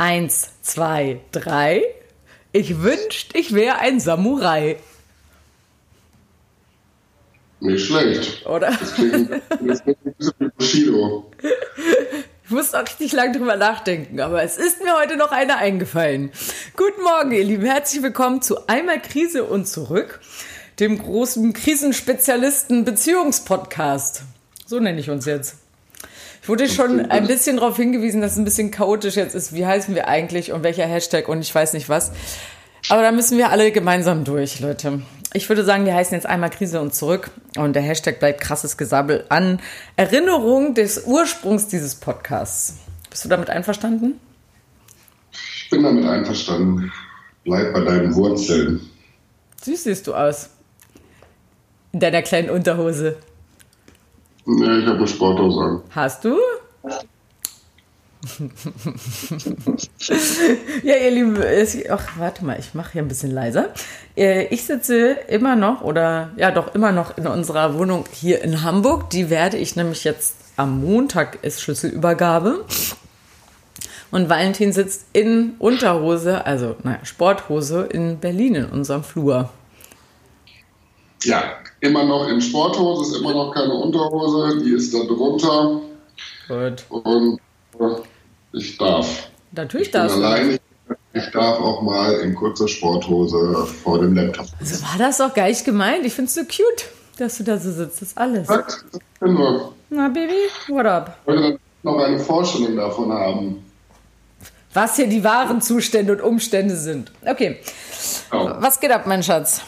Eins, zwei, drei. Ich wünschte, ich wäre ein Samurai. Nicht schlecht. Oder? Das klingt, das klingt ein bisschen wie Bushido. Ich musste auch richtig lange drüber nachdenken, aber es ist mir heute noch eine eingefallen. Guten Morgen, ihr Lieben. Herzlich willkommen zu Einmal Krise und zurück, dem großen Krisenspezialisten Beziehungspodcast. So nenne ich uns jetzt. Ich wurde schon ein bisschen darauf hingewiesen, dass es ein bisschen chaotisch jetzt ist. Wie heißen wir eigentlich und welcher Hashtag und ich weiß nicht was. Aber da müssen wir alle gemeinsam durch, Leute. Ich würde sagen, wir heißen jetzt einmal Krise und zurück und der Hashtag bleibt krasses Gesabbel an Erinnerung des Ursprungs dieses Podcasts. Bist du damit einverstanden? Ich bin damit einverstanden. Bleib bei deinen Wurzeln. Süß siehst du aus. In deiner kleinen Unterhose. Ja, ich habe eine Sporthose an. Hast du? ja, ihr Lieben, es- ach, warte mal, ich mache hier ein bisschen leiser. Äh, Ich sitze immer noch, oder ja, doch immer noch in unserer Wohnung hier in Hamburg. Die werde ich nämlich jetzt am Montag ist Schlüsselübergabe. Und Valentin sitzt in Unterhose, also naja, Sporthose in Berlin in unserem Flur. Ja, immer noch in Sporthose, ist immer noch keine Unterhose, die ist da drunter Gut. und äh, ich darf. Natürlich Ich darfst du. allein, ich darf auch mal in kurzer Sporthose vor dem Laptop. So war das doch gar nicht gemeint. Ich finde es so cute, dass du da so sitzt. Das ist alles. Das können wir. Na, Baby, what up? Ich wollte noch eine Vorstellung davon haben. Was hier die wahren Zustände und Umstände sind. Okay, Ja. was geht ab, mein Schatz?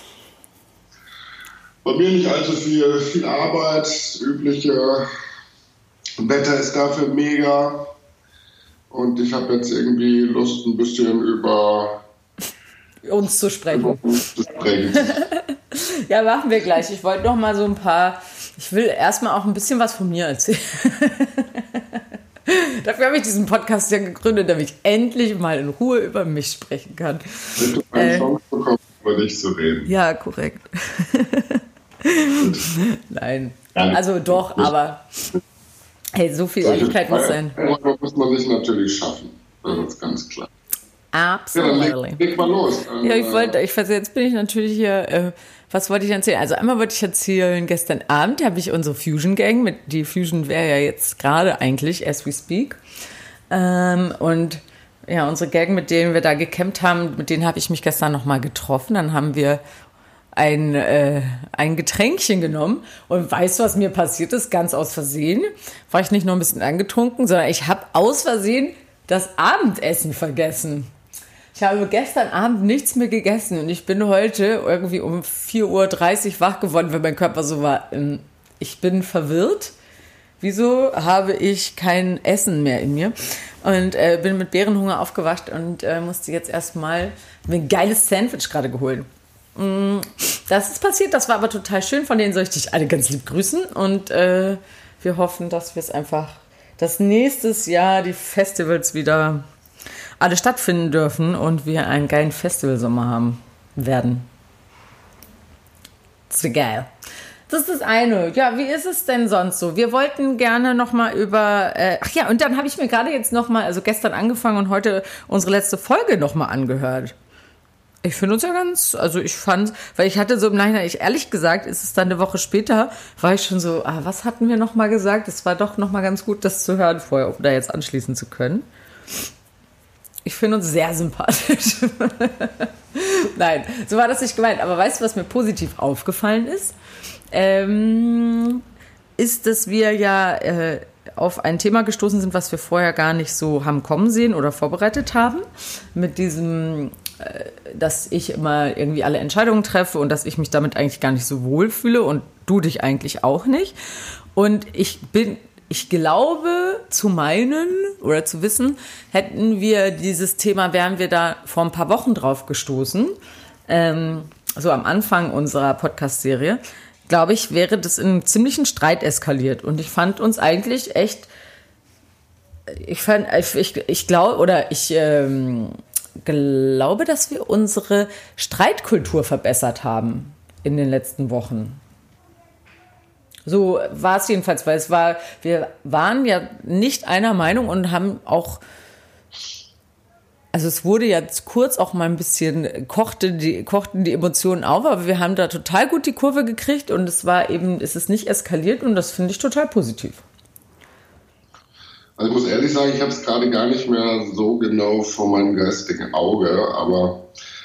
Bei mir nicht allzu viel, viel Arbeit, das übliche Wetter ist dafür mega. Und ich habe jetzt irgendwie Lust, ein bisschen über, Uns zu sprechen. uns zu sprechen. Ja, machen wir gleich. Ich wollte noch mal so ein paar. Ich will erstmal auch ein bisschen was von mir erzählen. Dafür habe ich diesen Podcast ja gegründet, damit ich endlich mal in Ruhe über mich sprechen kann. Wenn du eine Chance bekommst, über dich zu reden. Ja, korrekt. Nein. Also doch, aber hey, so viel Ehrlichkeit muss sein. Irgendwann muss man sich natürlich schaffen. Das ist ganz klar. Ja, dann Absolutely. leg, leg mal los. Dann, Ja, ich wollte, ich weiß, jetzt bin ich natürlich hier, äh, was wollte ich erzählen? Also einmal wollte ich erzählen, gestern Abend habe ich unsere Fusion Gang, mit die Fusion wäre ja jetzt gerade eigentlich, as we speak. Ähm, und ja, unsere Gang, mit denen wir da gecampt haben, mit denen habe ich mich gestern nochmal getroffen. Dann haben wir ein, äh, ein Getränkchen genommen und weißt du, was mir passiert ist? Ganz aus Versehen. War ich nicht nur ein bisschen angetrunken, sondern ich habe aus Versehen das Abendessen vergessen. Ich habe gestern Abend nichts mehr gegessen und ich bin heute irgendwie um 4.30 Uhr wach geworden, weil mein Körper so war. ähm, Ich bin verwirrt. Wieso habe ich kein Essen mehr in mir? Und äh, bin mit Bärenhunger aufgewacht und äh, musste jetzt erstmal ein geiles Sandwich gerade geholt. Mm, Das ist passiert, das war aber total schön. Von denen soll ich dich alle ganz lieb grüßen. Und äh, wir hoffen, dass wir es einfach, dass nächstes Jahr die Festivals wieder alle stattfinden dürfen und wir einen geilen Festivalsommer haben werden. Das wäre geil. Das ist das eine. Ja, wie ist es denn sonst so? Wir wollten gerne noch mal über. Äh, ach ja, und dann habe ich mir gerade jetzt noch mal, also gestern angefangen und heute unsere letzte Folge noch mal angehört. Ich finde uns ja ganz, also ich fand, weil ich hatte so im Nachhinein, ich ehrlich gesagt, ist es dann eine Woche später, war ich schon so, ah, was hatten wir noch mal gesagt? Es war doch noch mal ganz gut, das zu hören vorher, um da jetzt anschließen zu können. Ich finde uns sehr sympathisch. Nein, so war das nicht gemeint. Aber weißt du, was mir positiv aufgefallen ist? Ähm, ist, dass wir ja äh, auf ein Thema gestoßen sind, was wir vorher gar nicht so haben kommen sehen oder vorbereitet haben. Mit diesem, dass ich immer irgendwie alle Entscheidungen treffe und dass ich mich damit eigentlich gar nicht so wohl fühle und du dich eigentlich auch nicht. Und ich bin, ich glaube zu meinen oder zu wissen, hätten wir dieses Thema, wären wir da vor ein paar Wochen drauf gestoßen, ähm, so am Anfang unserer Podcast-Serie, glaube ich, wäre das in einem ziemlichen Streit eskaliert. Und ich fand uns eigentlich echt, ich fand, ich, ich glaube, oder ich ähm, glaube, dass wir unsere Streitkultur verbessert haben in den letzten Wochen. So war es jedenfalls, weil es war, wir waren ja nicht einer Meinung und haben auch also es wurde jetzt kurz auch mal ein bisschen, kochte die, kochten die Emotionen auf, aber wir haben da total gut die Kurve gekriegt und es war eben, es ist nicht eskaliert und das finde ich total positiv. Also ich muss ehrlich sagen, ich habe es gerade gar nicht mehr so genau vor meinem geistigen Auge, aber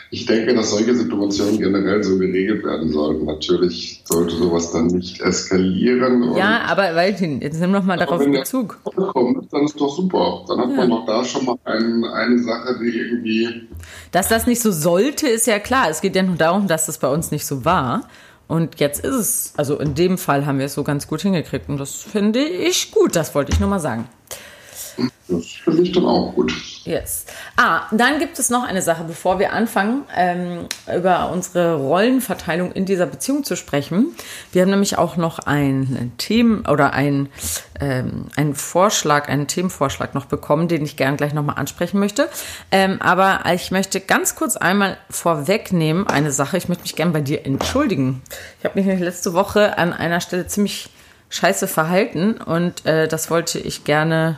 ich denke, dass solche Situationen generell so geregelt werden sollten. Natürlich sollte sowas dann nicht eskalieren. Ja, aber Valentin, jetzt nimm noch mal darauf wenn Bezug. Kommt, dann ist doch super. Dann hat ja. man doch da schon mal ein, eine Sache, die irgendwie. Dass das nicht so sollte, ist ja klar. Es geht ja nur darum, dass das bei uns nicht so war. Und jetzt ist es, also in dem Fall haben wir es so ganz gut hingekriegt. Und das finde ich gut, das wollte ich nur mal sagen. Das finde ich dann auch gut. Yes. Ah, dann gibt es noch eine Sache, bevor wir anfangen, ähm, über unsere Rollenverteilung in dieser Beziehung zu sprechen. Wir haben nämlich auch noch ein Themen oder ein, ähm, einen Vorschlag, einen Themenvorschlag noch bekommen, den ich gern gleich nochmal ansprechen möchte. Ähm, aber ich möchte ganz kurz einmal vorwegnehmen, eine Sache. Ich möchte mich gern bei dir entschuldigen. Ich habe mich letzte Woche an einer Stelle ziemlich scheiße verhalten und äh, das wollte ich gerne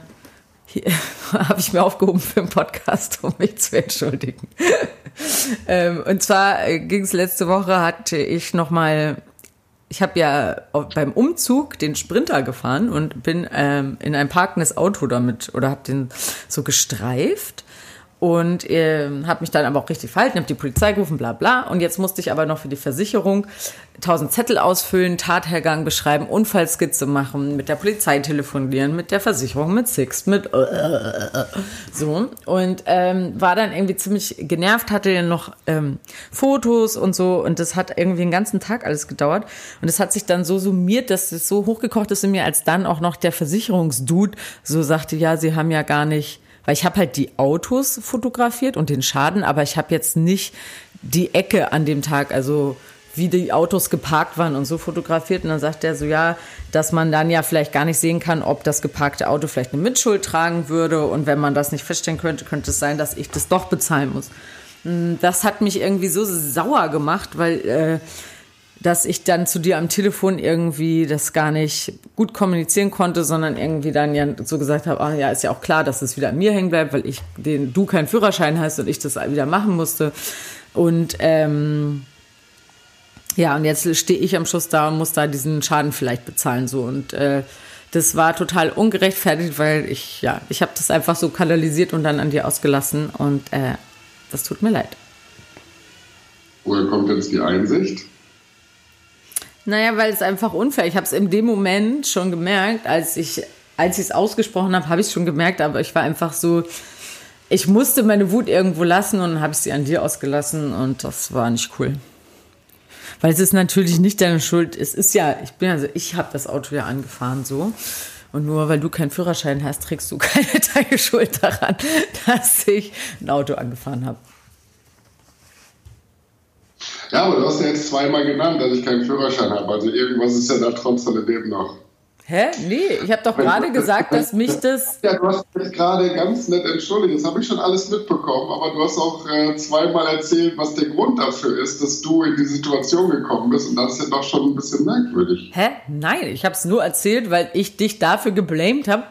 habe ich mir aufgehoben für einen Podcast, um mich zu entschuldigen. ähm, und zwar äh, ging es letzte Woche, hatte ich nochmal, ich habe ja beim Umzug den Sprinter gefahren und bin ähm, in ein parkendes Auto damit oder habe den so gestreift und äh, habe mich dann aber auch richtig verhalten, habe die Polizei gerufen, bla bla. Und jetzt musste ich aber noch für die Versicherung 1000 Zettel ausfüllen, Tathergang beschreiben, Unfallskizze machen, mit der Polizei telefonieren, mit der Versicherung, mit Sixt, mit äh, äh, äh, so. Und ähm, war dann irgendwie ziemlich genervt, hatte noch ähm, Fotos und so. Und das hat irgendwie den ganzen Tag alles gedauert. Und es hat sich dann so summiert, dass es so hochgekocht ist in mir, als dann auch noch der Versicherungsdude so sagte, ja, sie haben ja gar nicht weil ich habe halt die Autos fotografiert und den Schaden, aber ich habe jetzt nicht die Ecke an dem Tag, also wie die Autos geparkt waren und so fotografiert. Und dann sagt er so, ja, dass man dann ja vielleicht gar nicht sehen kann, ob das geparkte Auto vielleicht eine Mitschuld tragen würde. Und wenn man das nicht feststellen könnte, könnte es sein, dass ich das doch bezahlen muss. Hm, das hat mich irgendwie so sauer gemacht, weil äh, dass ich dann zu dir am Telefon irgendwie das gar nicht gut kommunizieren konnte, sondern irgendwie dann ja so gesagt habe, ah ja, ist ja auch klar, dass es wieder an mir hängen bleibt, weil ich den du keinen Führerschein hast und ich das wieder machen musste. Und ähm, ja, und jetzt stehe ich am Schluss da und muss da diesen Schaden vielleicht bezahlen so und äh, das war total ungerechtfertigt, weil ich ja, ich habe das einfach so kanalisiert und dann an dir ausgelassen und äh, das tut mir leid. Woher kommt jetzt die Einsicht? Naja, weil es einfach unfair. Ich habe es in dem Moment schon gemerkt, als ich als ich es ausgesprochen habe, habe ich es schon gemerkt, aber ich war einfach so, ich musste meine Wut irgendwo lassen und habe sie an dir ausgelassen und das war nicht cool. Weil es ist natürlich nicht deine Schuld. Es ist ja, ich bin also, ich habe das Auto ja angefahren so. Und nur weil du keinen Führerschein hast, trägst du keine Teile Schuld daran, dass ich ein Auto angefahren habe. Ja, aber du hast ja jetzt zweimal genannt, dass ich keinen Führerschein habe. Also irgendwas ist ja da trotz alledem noch. Hä? Nee, ich habe doch gerade gesagt, dass mich das. Ja, du hast mich gerade ganz nett entschuldigt. Das habe ich schon alles mitbekommen. Aber du hast auch äh, zweimal erzählt, was der Grund dafür ist, dass du in die Situation gekommen bist. Und das ist ja doch schon ein bisschen merkwürdig. Hä? Nein, ich habe es nur erzählt, weil ich dich dafür geblamed habe.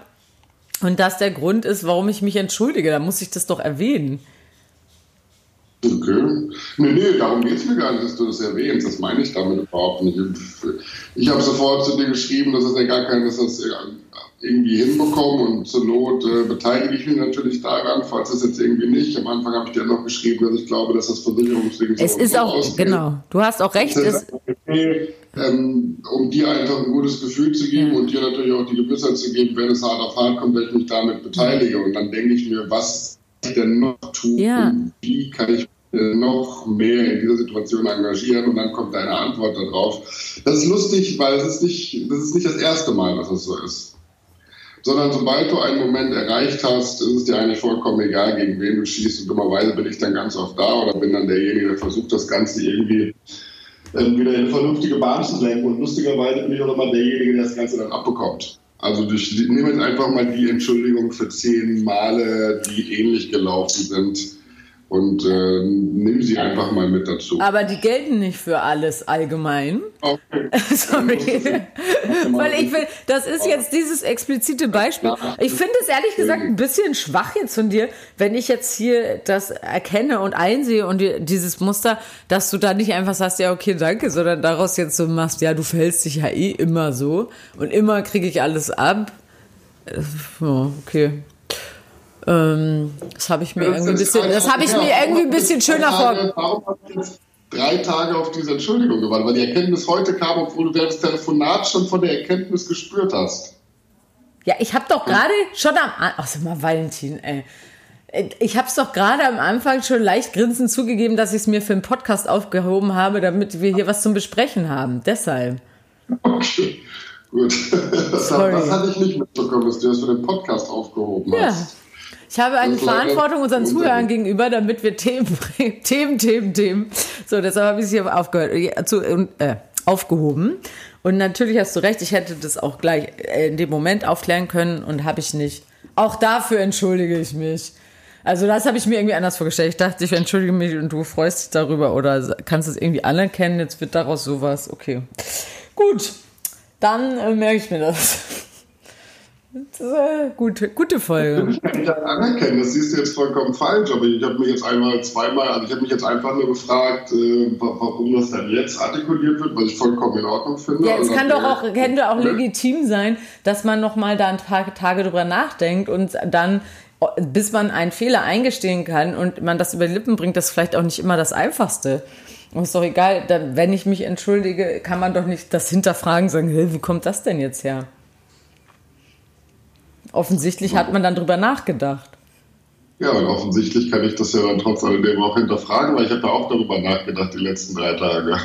Und das der Grund ist, warum ich mich entschuldige. Da muss ich das doch erwähnen. Okay. Nee, nee, darum geht es mir gar nicht, dass du das erwähnst. Das meine ich damit überhaupt nicht. Ich habe sofort zu dir geschrieben, dass es ja gar kein, dass das irgendwie hinbekommen und zur Not äh, beteilige ich mich natürlich daran, falls es jetzt irgendwie nicht. Am Anfang habe ich dir noch geschrieben, dass ich glaube, dass das Versicherungswegen Es ist auch, ausgeht. genau, du hast auch recht. Das okay, ähm, um dir einfach ein gutes Gefühl zu geben und dir natürlich auch die Gewissheit zu geben, wenn es hart auf hart kommt, dass ich mich damit beteilige. Und dann denke ich mir, was ich denn noch tun? Ja. Wie kann ich noch mehr in dieser Situation engagieren und dann kommt deine Antwort darauf. Das ist lustig, weil es ist nicht, das ist nicht das erste Mal, dass es so ist. Sondern sobald du einen Moment erreicht hast, ist es dir eigentlich vollkommen egal, gegen wen du schießt. Und dummerweise bin ich dann ganz oft da oder bin dann derjenige, der versucht, das Ganze irgendwie ähm, wieder in eine vernünftige Bahn zu lenken. Und lustigerweise bin ich auch immer derjenige, der das Ganze dann abbekommt. Also ich nehme einfach mal die Entschuldigung für zehn Male, die ähnlich gelaufen sind und äh, nimm sie einfach mal mit dazu. Aber die gelten nicht für alles allgemein. Okay. Sorry. Weil ich will, das ist jetzt dieses explizite Beispiel. Ich finde es ehrlich gesagt ein bisschen schwach jetzt von dir, wenn ich jetzt hier das erkenne und einsehe und dieses Muster, dass du da nicht einfach sagst, ja, okay, danke, sondern daraus jetzt so machst, ja, du verhältst dich ja eh immer so und immer kriege ich alles ab. Ja, okay. Ähm, das habe ich mir irgendwie ein bisschen, das habe ich mir irgendwie ein bisschen schöner vorgestellt. Warum hast du jetzt drei Tage auf diese Entschuldigung gewartet? Weil die Erkenntnis heute kam, obwohl du während des Telefonats schon von der Erkenntnis gespürt hast. Ja, ich habe doch gerade schon am, ach sag mal, Valentin, ey. Ich habe es doch gerade am Anfang schon leicht grinsend zugegeben, dass ich es mir für einen Podcast aufgehoben habe, damit wir hier was zum Besprechen haben. Deshalb. Okay, gut. Das, das hatte ich nicht mitbekommen, dass du das für den Podcast aufgehoben ja. hast. Ich habe eine Verantwortung unseren Zuhörern gegenüber, damit wir Themen, Themen, Themen, Themen. So, deshalb habe ich es hier aufgehört, äh, zu, äh, aufgehoben. Und natürlich hast du recht, ich hätte das auch gleich in dem Moment aufklären können und habe ich nicht. Auch dafür entschuldige ich mich. Also das habe ich mir irgendwie anders vorgestellt. Ich dachte, ich entschuldige mich und du freust dich darüber oder kannst es irgendwie anerkennen. Jetzt wird daraus sowas. Okay. Gut, dann äh, merke ich mir das. Das ist eine gute, gute Folge. Ich kann das anerkennen, das siehst du jetzt vollkommen falsch, aber ich habe mich jetzt einmal, zweimal, also ich habe mich jetzt einfach nur gefragt, äh, warum das dann jetzt artikuliert wird, was ich vollkommen in Ordnung finde. Ja, es kann doch auch, könnte auch legitim sein, dass man nochmal da ein paar Tage drüber nachdenkt und dann bis man einen Fehler eingestehen kann und man das über die Lippen bringt, das ist vielleicht auch nicht immer das Einfachste. Und ist doch egal, dann, wenn ich mich entschuldige, kann man doch nicht das hinterfragen, sagen, hey, wie kommt das denn jetzt her? Offensichtlich hat man dann drüber nachgedacht. Ja, und offensichtlich kann ich das ja dann trotz alledem auch hinterfragen, weil ich habe ja auch darüber nachgedacht die letzten drei Tage.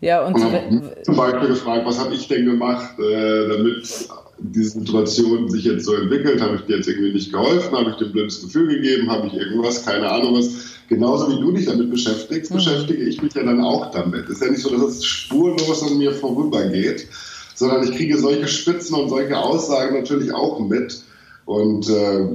Ja, und, und zum Beispiel gefragt, was habe ich denn gemacht, äh, damit die Situation sich jetzt so entwickelt? Habe ich dir jetzt irgendwie nicht geholfen? Habe ich dir ein blödes Gefühl gegeben? Habe ich irgendwas? Keine Ahnung was. Genauso wie du dich damit beschäftigst, mhm. beschäftige ich mich ja dann auch damit. Es ist ja nicht so, dass es spurlos an mir vorübergeht sondern ich kriege solche Spitzen und solche Aussagen natürlich auch mit. Und äh,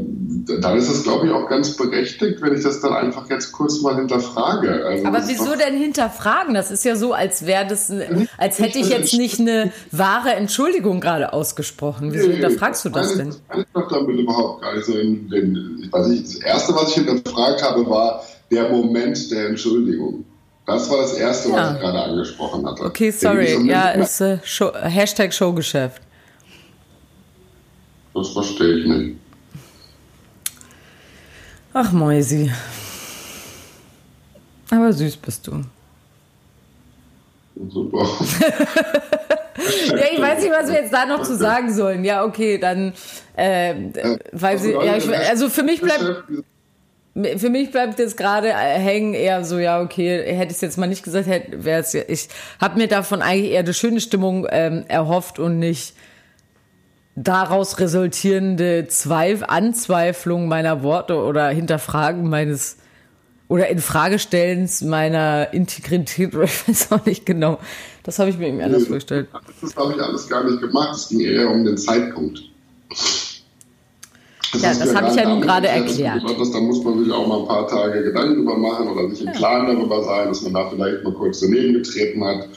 dann ist es, glaube ich, auch ganz berechtigt, wenn ich das dann einfach jetzt kurz mal hinterfrage. Also Aber wieso denn hinterfragen? Das ist ja so, als wäre das, als hätte ich jetzt nicht eine wahre Entschuldigung gerade ausgesprochen. Wieso nee, hinterfragst du das denn? Ich doch damit überhaupt gar nicht so. In, in, also ich, das erste, was ich hinterfragt habe, war der Moment der Entschuldigung. Das war das Erste, ja. was ich gerade angesprochen hatte. Okay, sorry. Ja, ist äh, Show, Hashtag Showgeschäft. Das verstehe ich nicht. Ach, Mäusi. Aber süß bist du. Super. ja, ich weiß nicht, was wir jetzt da noch zu sagen sollen. Ja, okay, dann, äh, weil sie, ja, ich, also für mich bleibt, für mich bleibt jetzt gerade äh, hängen eher so, ja, okay, hätte ich es jetzt mal nicht gesagt, hätte, wäre es ja, ich habe mir davon eigentlich eher eine schöne Stimmung ähm, erhofft und nicht daraus resultierende Zweif Anzweiflung meiner Worte oder Hinterfragen meines oder Infragestellens meiner Integrität oder ich weiß auch nicht genau. Das habe ich mir irgendwie anders vorgestellt. Das habe ich alles gar nicht gemacht. Es ging eher um den Zeitpunkt. Das ja, das habe ich ja nun gerade erklärt. Das, da muss man sich auch mal ein paar Tage Gedanken drüber machen oder sich im ja. Klaren darüber sein, dass man da vielleicht mal kurz daneben getreten hat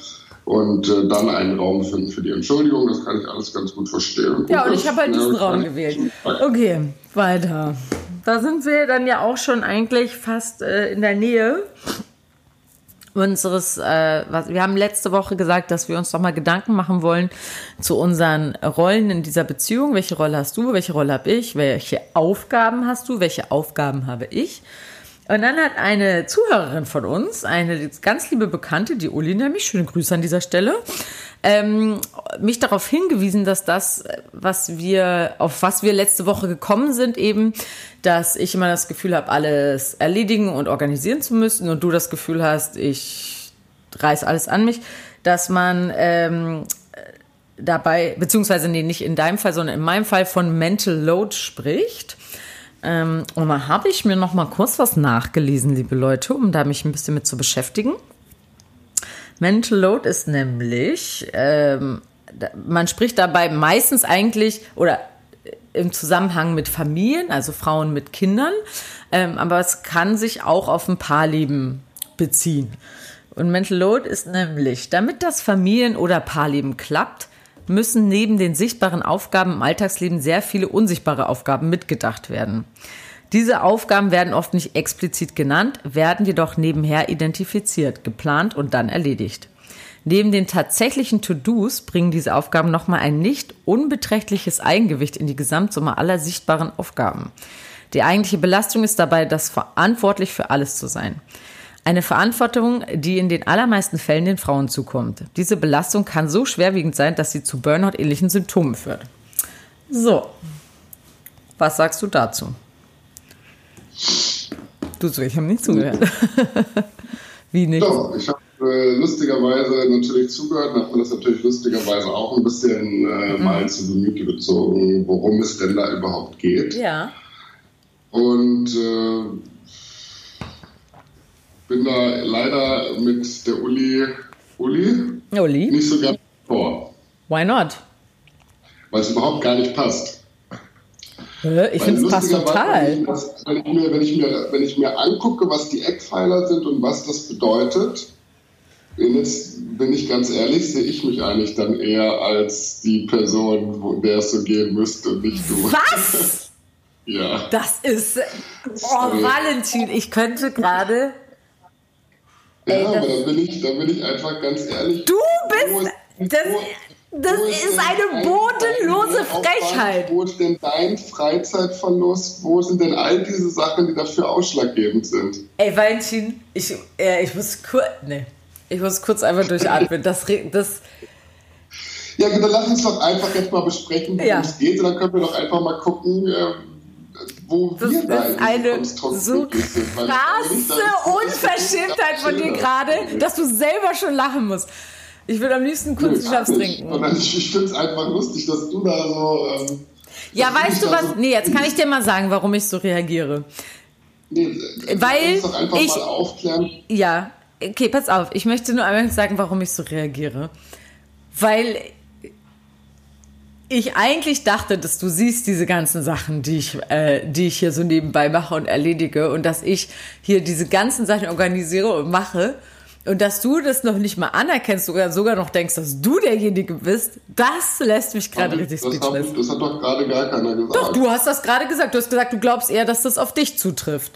und äh, dann einen Raum finden für die Entschuldigung. Das kann ich alles ganz gut verstehen. Ja, und ich habe halt diesen Raum gewählt. Okay, weiter. Da sind wir dann ja auch schon eigentlich fast äh, in der Nähe unseres, äh, was, wir haben letzte Woche gesagt, dass wir uns doch mal Gedanken machen wollen zu unseren Rollen in dieser Beziehung. Welche Rolle hast du? Welche Rolle habe ich? Welche Aufgaben hast du? Welche Aufgaben habe ich? Und dann hat eine Zuhörerin von uns, eine ganz liebe Bekannte, die Uli nämlich, schöne Grüße an dieser Stelle, ähm, mich darauf hingewiesen, dass das, was wir, auf was wir letzte Woche gekommen sind, eben, dass ich immer das Gefühl habe, alles erledigen und organisieren zu müssen und du das Gefühl hast, ich reiß alles an mich, dass man ähm, dabei, beziehungsweise nee, nicht in deinem Fall, sondern in meinem Fall von Mental Load spricht. Ähm, und da habe ich mir noch mal kurz was nachgelesen, liebe Leute, um da mich ein bisschen mit zu beschäftigen. Mental Load ist nämlich, ähm, man spricht dabei meistens eigentlich, oder im Zusammenhang mit Familien, also Frauen mit Kindern, ähm, aber es kann sich auch auf ein Paarleben beziehen. Und Mental Load ist nämlich, damit das Familien- oder Paarleben klappt, müssen neben den sichtbaren Aufgaben im Alltagsleben sehr viele unsichtbare Aufgaben mitgedacht werden. Diese Aufgaben werden oft nicht explizit genannt, werden jedoch nebenher identifiziert, geplant und dann erledigt. Neben den tatsächlichen To-Dos bringen diese Aufgaben nochmal ein nicht unbeträchtliches Eigengewicht in die Gesamtsumme aller sichtbaren Aufgaben. Die eigentliche Belastung ist dabei, das verantwortlich für alles zu sein. Eine Verantwortung, die in den allermeisten Fällen den Frauen zukommt. Diese Belastung kann so schwerwiegend sein, dass sie zu Burnout-ähnlichen Symptomen führt. So, was sagst du dazu? Du ich habe nicht zugehört. Wie nicht? Doch, ich habe äh, lustigerweise natürlich zugehört und habe mir das natürlich lustigerweise auch ein bisschen äh, mhm. mal zu Gemüte gezogen, worum es denn da überhaupt geht. Ja. Und äh, bin da leider mit der Uli, Uli, Uli? nicht so ganz vor. Why not? Weil es überhaupt gar nicht passt. Ich finde es passt total. Wenn ich, mir, wenn, ich mir, wenn ich mir angucke, was die Eckpfeiler sind und was das bedeutet, jetzt bin ich ganz ehrlich, sehe ich mich eigentlich dann eher als die Person, wo der es so gehen müsste und nicht du. Was? ja. Das ist. Oh, Valentin, ich könnte gerade. Ja, aber da bin, ich, da bin ich einfach ganz ehrlich. Du bist. Das, das ist eine bodenlose Frechheit. Wo ist denn dein Freizeitverlust? Wo sind denn all diese Sachen, die dafür ausschlaggebend sind? Ey, Valentin, ich, äh, ich muss kurz. Nee. Ich muss kurz einfach durchatmen. Das, das ja, gut, dann lass uns doch einfach jetzt mal besprechen, worum ja. es geht. Und dann können wir doch einfach mal gucken, äh, wo das wir da ist eine so krasse Unverschämtheit von dir gerade, dass du selber schon lachen musst. Ich würde am liebsten Kunstschnaps trinken. Und ich, ich finde es einfach lustig, dass du da so. Ähm, ja, weißt du was? So nee, jetzt kann ich dir mal sagen, warum ich so reagiere. Nee, Weil doch einfach ich, mal aufklären. Ja, okay, pass auf. Ich möchte nur einmal sagen, warum ich so reagiere. Weil ich eigentlich dachte, dass du siehst diese ganzen Sachen, die ich, äh, die ich hier so nebenbei mache und erledige und dass ich hier diese ganzen Sachen organisiere und mache und dass du das noch nicht mal anerkennst oder sogar noch denkst, dass du derjenige bist, das lässt mich gerade richtig das speechless. Hab, das hat doch gerade gar keiner gesagt. Doch, du hast das gerade gesagt. Du hast gesagt, du glaubst eher, dass das auf dich zutrifft.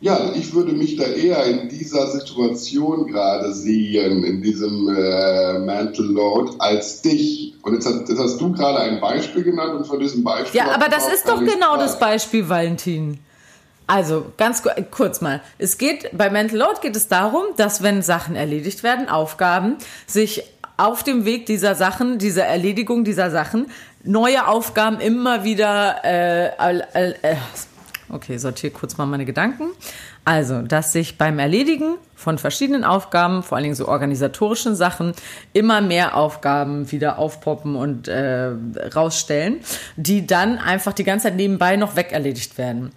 Ja, ich würde mich da eher in dieser Situation gerade sehen, in diesem äh, Mental Load, als dich. Und jetzt, hast, jetzt hast du gerade ein Beispiel genannt und von diesem Beispiel. Ja, aber das ist doch genau frei. das Beispiel, Valentin. Also, ganz kurz mal. Es geht, bei Mental Load geht es darum, dass wenn Sachen erledigt werden, Aufgaben, sich auf dem Weg dieser Sachen, dieser Erledigung dieser Sachen, neue Aufgaben immer wieder äh, äh, äh, Okay, sortiere kurz mal meine Gedanken. Also, dass sich beim Erledigen von verschiedenen Aufgaben, vor allen Dingen so organisatorischen Sachen, immer mehr Aufgaben wieder aufpoppen und äh, rausstellen, die dann einfach die ganze Zeit nebenbei noch wegerledigt werden.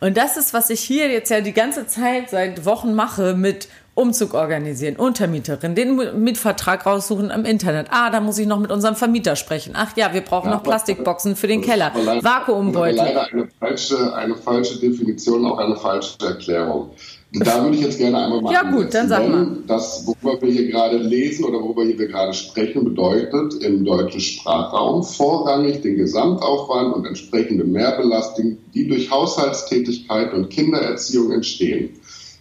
Und das ist, was ich hier jetzt ja die ganze Zeit seit Wochen mache mit Umzug organisieren, Untermieterin, den Mietvertrag raussuchen im Internet. Ah, da muss ich noch mit unserem Vermieter sprechen. Ach ja, wir brauchen ja, noch Plastikboxen für den Keller, leider, Vakuumbeutel. Leider eine falsche, eine falsche Definition, auch eine falsche Erklärung. Da würde ich jetzt gerne einmal mal. Ja, gut, dann sag mal. Das, worüber wir hier gerade lesen oder worüber wir gerade sprechen, bedeutet im deutschen Sprachraum vorrangig den Gesamtaufwand und entsprechende Mehrbelastung, die durch Haushaltstätigkeit und Kindererziehung entstehen.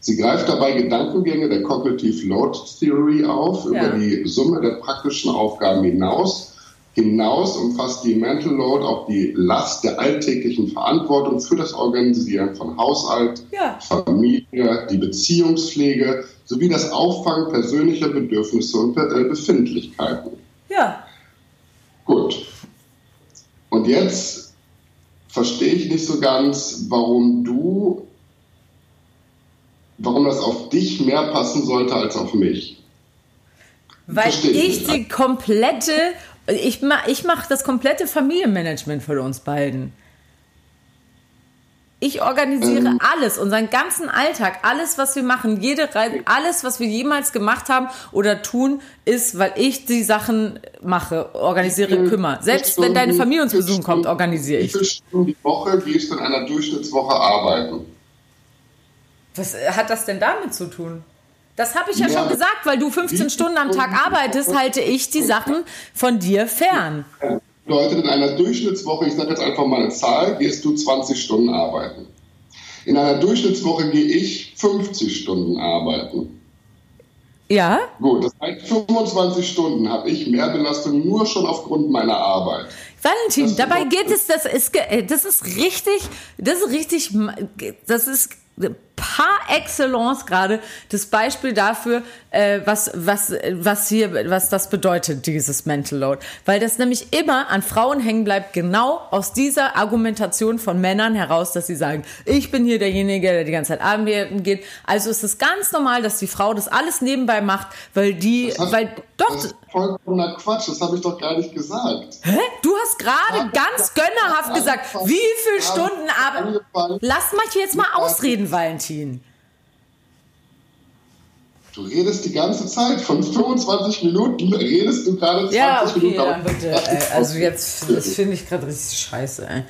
Sie greift dabei Gedankengänge der Cognitive Load Theory auf, ja. über die Summe der praktischen Aufgaben hinaus. Hinaus umfasst die Mental Load auch die Last der alltäglichen Verantwortung für das Organisieren von Haushalt, ja. Familie, die Beziehungspflege sowie das Auffangen persönlicher Bedürfnisse und äh, Befindlichkeiten. Ja. Gut. Und jetzt verstehe ich nicht so ganz, warum du warum das auf dich mehr passen sollte als auf mich. Weil ich die komplette, ich mache ich mach das komplette Familienmanagement von uns beiden. Ich organisiere mhm. alles, unseren ganzen Alltag, alles, was wir machen, jede Reise, alles, was wir jemals gemacht haben oder tun, ist, weil ich die Sachen mache, organisiere, kümmere. Selbst wenn deine Familie uns besuchen kommt, organisiere ich. Wie viele Stunden die Woche gehst du in einer Durchschnittswoche arbeiten? Was hat das denn damit zu tun? Das habe ich ja, ja, schon gesagt, weil du 15 Stunden am Tag arbeitest, halte ich die Sachen von dir fern bedeutet, in einer Durchschnittswoche, ich sage jetzt einfach mal eine Zahl, gehst du 20 Stunden arbeiten. In einer Durchschnittswoche gehe ich 50 Stunden arbeiten. Ja. Gut, das heißt, 25 Stunden habe ich mehr Belastung nur schon aufgrund meiner Arbeit. Valentin, dabei geht es, das ist, das ist richtig, das ist richtig, das ist par excellence gerade das Beispiel dafür, äh, was, was, was hier, was das bedeutet, dieses Mental Load. Weil das nämlich immer an Frauen hängen bleibt, genau aus dieser Argumentation von Männern heraus, dass sie sagen, ich bin hier derjenige, der die ganze Zeit arbeiten geht. Also ist es ganz normal, dass die Frau das alles nebenbei macht, weil die, hat, weil, doch. Das ist vollkommener Quatsch, das habe ich doch gar nicht gesagt. Hä? Du hast gerade ganz gönnerhaft gesagt, wie viele Stunden arbeiten. Lass mich jetzt mal ausreden, Valentin. Du redest die ganze Zeit, von 25 Minuten redest du gerade 20 ja, okay, Minuten. Ja, bitte. Ey, also jetzt, das finde ich gerade richtig scheiße. Ey.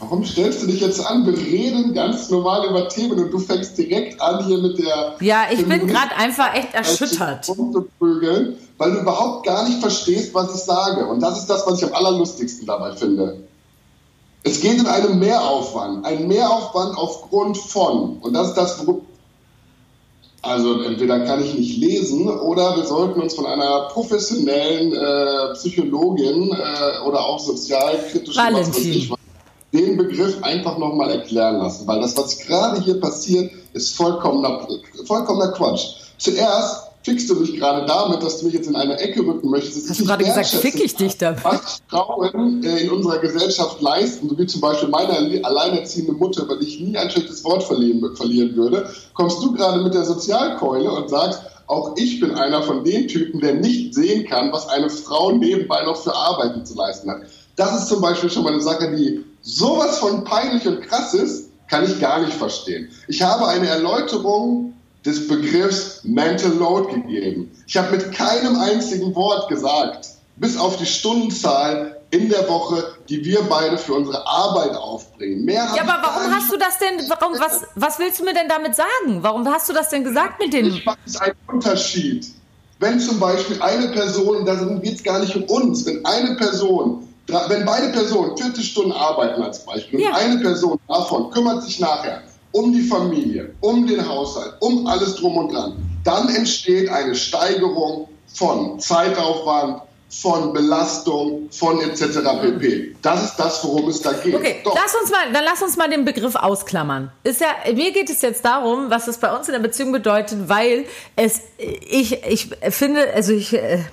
Warum stellst du dich jetzt an? Wir reden ganz normal über Themen und du fängst direkt an hier mit der. Ja, ich bin gerade einfach echt erschüttert. Weil du überhaupt gar nicht verstehst, was ich sage. Und das ist das, was ich am allerlustigsten dabei finde. Es geht in einem Mehraufwand. Ein Mehraufwand aufgrund von. Und das ist das, also entweder kann ich nicht lesen oder wir sollten uns von einer professionellen äh, Psychologin äh, oder auch sozialkritischen Valentin. den Begriff einfach nochmal erklären lassen, weil das, was gerade hier passiert, ist vollkommener, vollkommener Quatsch. Zuerst fickst du mich gerade damit, dass du mich jetzt in eine Ecke rücken möchtest. Hast du gerade gesagt, fick ich dich damit? Was Frauen äh, in unserer Gesellschaft leisten, so wie zum Beispiel meine alleinerziehende Mutter, weil ich nie ein schlechtes Wort verlieren, verlieren würde, kommst du gerade mit der Sozialkeule und sagst, auch ich bin einer von den Typen, der nicht sehen kann, was eine Frau nebenbei noch für Arbeiten zu leisten hat. Das ist zum Beispiel schon mal eine Sache, die sowas von peinlich und krass ist, kann ich gar nicht verstehen. Ich habe eine Erläuterung des Begriffs Mental Load gegeben. Ich habe mit keinem einzigen Wort gesagt, bis auf die Stundenzahl in der Woche, die wir beide für unsere Arbeit aufbringen. Mehr ja, aber warum hast du das denn, warum, was, was willst du mir denn damit sagen? Warum hast du das denn gesagt mit dem? Ich mache es einen Unterschied. Wenn zum Beispiel eine Person, da geht es gar nicht um uns, wenn eine Person, wenn beide Personen 40 Stunden arbeiten als Beispiel ja. und eine Person davon kümmert sich nachher um die Familie, um den Haushalt, um alles drum und dran, dann entsteht eine Steigerung von Zeitaufwand, von Belastung, von etc. pp. Das ist das, worum es da geht. Okay, lass uns mal, dann lass uns mal den Begriff ausklammern. Ist ja, mir geht es jetzt darum, was es bei uns in der Beziehung bedeutet, weil es, ich, ich finde, also ich, äh,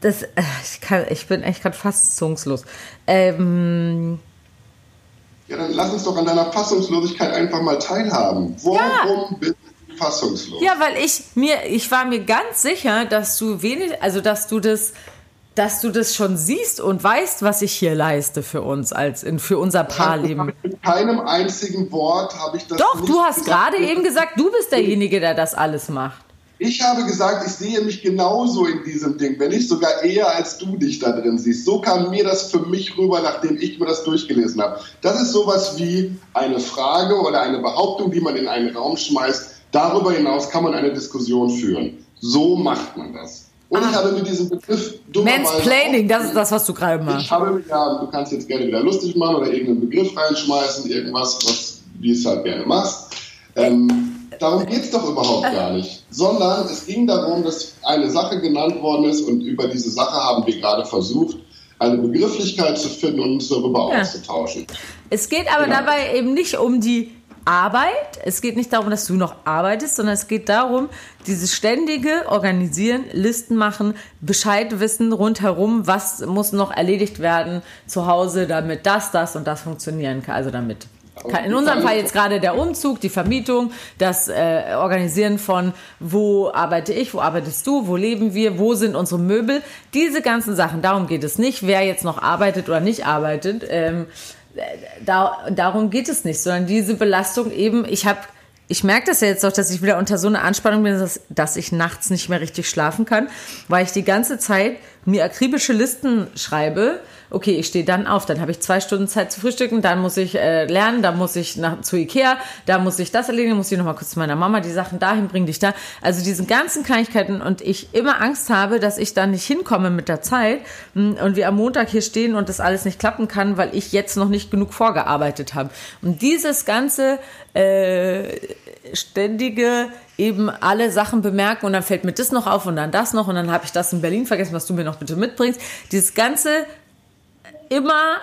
das, äh, ich, kann, ich bin echt gerade fast zungslos. Ähm, ja, dann lass uns doch an deiner Fassungslosigkeit einfach mal teilhaben. Warum ja. bist du fassungslos? Ja, weil ich mir, ich war mir ganz sicher, dass du wenig, also dass du das dass du das schon siehst und weißt, was ich hier leiste für uns als in, für unser Paarleben. Mit keinem einzigen Wort habe ich das. Doch, du hast gerade eben gesagt, du bist derjenige, der das alles macht. Ich habe gesagt, ich sehe mich genauso in diesem Ding, wenn nicht sogar eher als du dich da drin siehst. So kam mir das für mich rüber, nachdem ich mir das durchgelesen habe. Das ist sowas wie eine Frage oder eine Behauptung, die man in einen Raum schmeißt. Darüber hinaus kann man eine Diskussion führen. So macht man das. Und ah. ich habe mit diesem Begriff Mansplaining, das ist das, was du gerade machst. Ich habe ja, du kannst jetzt gerne wieder lustig machen oder irgendeinen Begriff reinschmeißen, irgendwas, was, wie es halt gerne machst. Ähm, darum geht es doch überhaupt gar nicht. Sondern es ging darum, dass eine Sache genannt worden ist und über diese Sache haben wir gerade versucht, eine Begrifflichkeit zu finden und uns darüber ja. auszutauschen. Es geht aber genau. dabei eben nicht um die Arbeit. Es geht nicht darum, dass du noch arbeitest, sondern es geht darum, dieses ständige Organisieren, Listen machen, Bescheid wissen rundherum, was muss noch erledigt werden zu Hause, damit das, das und das funktionieren kann. Also damit in unserem Fall jetzt gerade der Umzug, die Vermietung, das äh, Organisieren von, wo arbeite ich, wo arbeitest du, wo leben wir, wo sind unsere Möbel. Diese ganzen Sachen, darum geht es nicht, wer jetzt noch arbeitet oder nicht arbeitet. Ähm, da, darum geht es nicht, sondern diese Belastung eben, ich habe ich merke das ja jetzt auch, dass ich wieder unter so einer Anspannung bin, dass, dass ich nachts nicht mehr richtig schlafen kann, weil ich die ganze Zeit mir akribische Listen schreibe. Okay, ich stehe dann auf, dann habe ich zwei Stunden Zeit zu frühstücken, dann muss ich äh, lernen, dann muss ich nach, zu Ikea, da muss ich das erledigen, muss ich nochmal kurz zu meiner Mama die Sachen dahin bringen, dich da. Also diese ganzen Kleinigkeiten und ich immer Angst habe, dass ich dann nicht hinkomme mit der Zeit hm, und wir am Montag hier stehen und das alles nicht klappen kann, weil ich jetzt noch nicht genug vorgearbeitet habe. Und dieses ganze äh, ständige eben alle Sachen bemerken und dann fällt mir das noch auf und dann das noch und dann habe ich das in Berlin vergessen, was du mir noch bitte mitbringst. Dieses ganze immer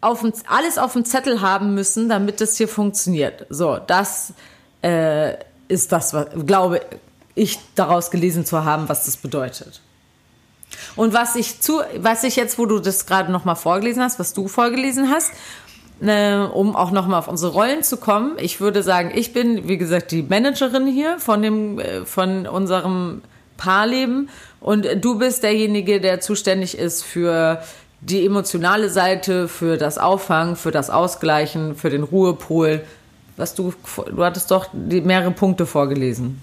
auf dem, alles auf dem Zettel haben müssen, damit das hier funktioniert. So, das äh, ist das, was glaube ich daraus gelesen zu haben, was das bedeutet. Und was ich zu, was ich jetzt, wo du das gerade noch mal vorgelesen hast, was du vorgelesen hast, äh, um auch nochmal auf unsere Rollen zu kommen. Ich würde sagen, ich bin, wie gesagt, die Managerin hier von, dem, äh, von unserem Paarleben und du bist derjenige, der zuständig ist für die emotionale Seite, für das Auffangen, für das Ausgleichen, für den Ruhepol. Was du, du hattest doch mehrere Punkte vorgelesen.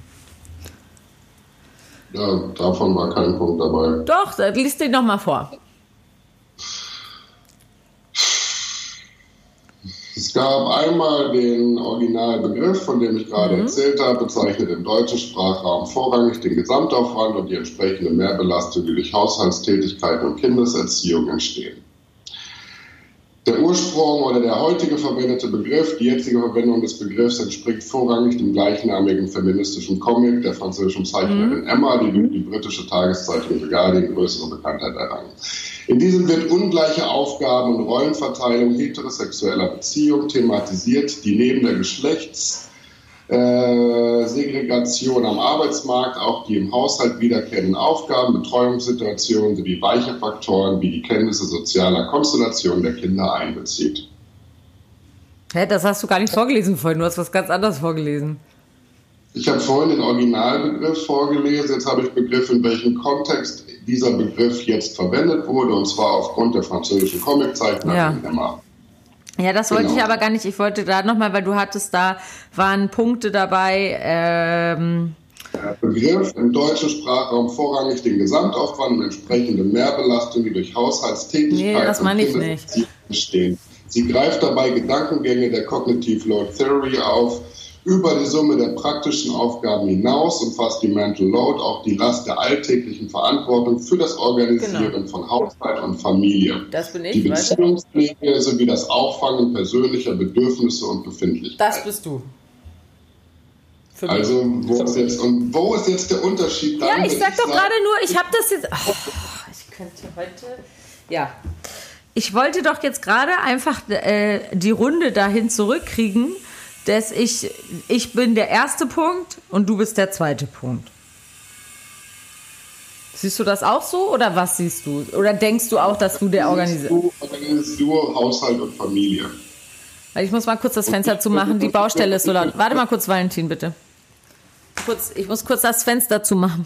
Ja, davon war kein Punkt dabei. Doch, liest den noch mal vor. Es gab einmal den Originalbegriff, von dem ich gerade mhm. erzählt habe, bezeichnet im deutschen Sprachraum vorrangig den Gesamtaufwand und die entsprechende Mehrbelastung, die durch Haushaltstätigkeiten und Kindeserziehung entstehen. Der Ursprung oder der heutige verwendete Begriff, die jetzige Verwendung des Begriffs entspricht vorrangig dem gleichnamigen feministischen Comic der französischen Zeichnerin mhm. Emma, die durch die britische Tageszeitung The Guardian größere Bekanntheit errang. In diesem wird ungleiche Aufgaben und Rollenverteilung heterosexueller Beziehung thematisiert, die neben der Geschlechtssegregation äh, am Arbeitsmarkt auch die im Haushalt wiederkehrenden Aufgaben, Betreuungssituationen sowie weiche Faktoren wie die Kenntnisse sozialer Konstellationen der Kinder einbezieht. Hä, das hast du gar nicht vorgelesen vorhin, du hast was ganz anderes vorgelesen. Ich habe vorhin den Originalbegriff vorgelesen, jetzt habe ich begriffen, in welchem Kontext dieser Begriff jetzt verwendet wurde, und zwar aufgrund der französischen Comiczeichnerin ja. Emma. Ja, das wollte genau. ich aber gar nicht. Ich wollte da nochmal, weil du hattest da, waren Punkte dabei. Ähm der Begriff im deutschen Sprachraum vorrangig den Gesamtaufwand und entsprechende Mehrbelastung, die durch Haushaltstätigkeit nee, das meine ich nicht. entstehen. Sie greift dabei Gedankengänge der Cognitive Load Theory auf, über die Summe der praktischen Aufgaben hinaus umfasst die Mental Load auch die Last der alltäglichen Verantwortung für das Organisieren genau. von Haushalt und Familie. Das bin ich. Die Beziehungspflege sowie das Auffangen persönlicher Bedürfnisse und Befindlichkeiten. Das bist du. Also, wo ist, jetzt, und wo ist jetzt der Unterschied? ja, ich sag doch gerade nur, ich habe das jetzt. Oh, ich könnte heute. Ja. Ich wollte doch jetzt gerade einfach äh, die Runde dahin zurückkriegen, dass ich, ich bin der erste Punkt und du bist der zweite Punkt. Siehst du das auch so oder was siehst du? Oder denkst du auch, dass du der organisierst? Du organisierst du Haushalt und Familie. Ich muss mal kurz das Fenster zumachen. Die Baustelle ist so laut. Warte mal kurz, Valentin, bitte. Kurz, ich muss kurz das Fenster zumachen.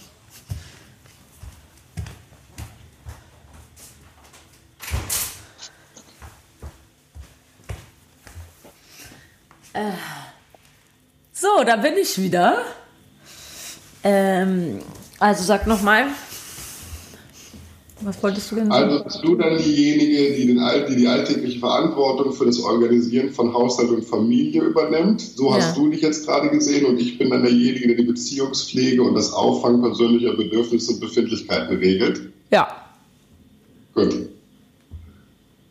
So, da bin ich wieder. Ähm, also sag nochmal. Was wolltest du denn sagen? Also bist du dann diejenige, die, den, die die alltägliche Verantwortung für das Organisieren von Haushalt und Familie übernimmt. So ja. hast du dich jetzt gerade gesehen und ich bin dann derjenige, der die Beziehungspflege und das Auffangen persönlicher Bedürfnisse und Befindlichkeiten regelt. Ja. Gut.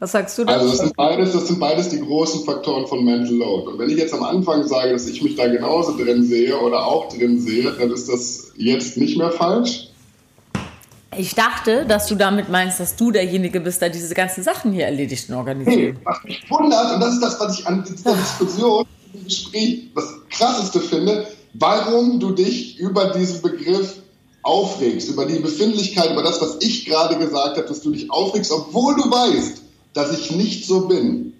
Was sagst du dazu? Also das sind, beides, das sind beides die großen Faktoren von Mental Load. Und wenn ich jetzt am Anfang sage, dass ich mich da genauso drin sehe oder auch drin sehe, dann ist das jetzt nicht mehr falsch. Ich dachte, dass du damit meinst, dass du derjenige bist, der diese ganzen Sachen hier erledigt und organisiert. Hey, was mich wundert, und das ist das, was ich an dieser Diskussion, diesem Gespräch das Krasseste finde, warum du dich über diesen Begriff aufregst, über die Befindlichkeit, über das, was ich gerade gesagt habe, dass du dich aufregst, obwohl du weißt, dass ich nicht so bin.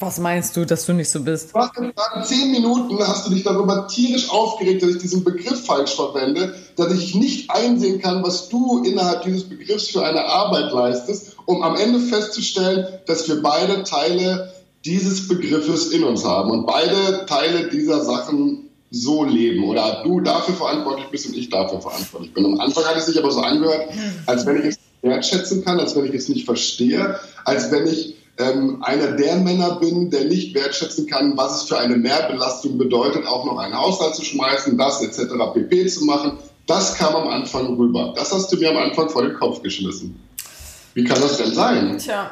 Was meinst du, dass du nicht so bist? Du hast gerade zehn Minuten hast du dich darüber tierisch aufgeregt, dass ich diesen Begriff falsch verwende, dass ich nicht einsehen kann, was du innerhalb dieses Begriffs für eine Arbeit leistest, um am Ende festzustellen, dass wir beide Teile dieses Begriffes in uns haben und beide Teile dieser Sachen so leben oder du dafür verantwortlich bist und ich dafür verantwortlich bin. Am Anfang hat es sich aber so angehört, als wenn ich es wertschätzen kann, als wenn ich es nicht verstehe, als wenn ich ähm, einer der Männer bin, der nicht wertschätzen kann, was es für eine Mehrbelastung bedeutet, auch noch einen Haushalt zu schmeißen, das etc. pp. zu machen. Das kam am Anfang rüber. Das hast du mir am Anfang vor den Kopf geschmissen. Wie kann das denn sein? Tja.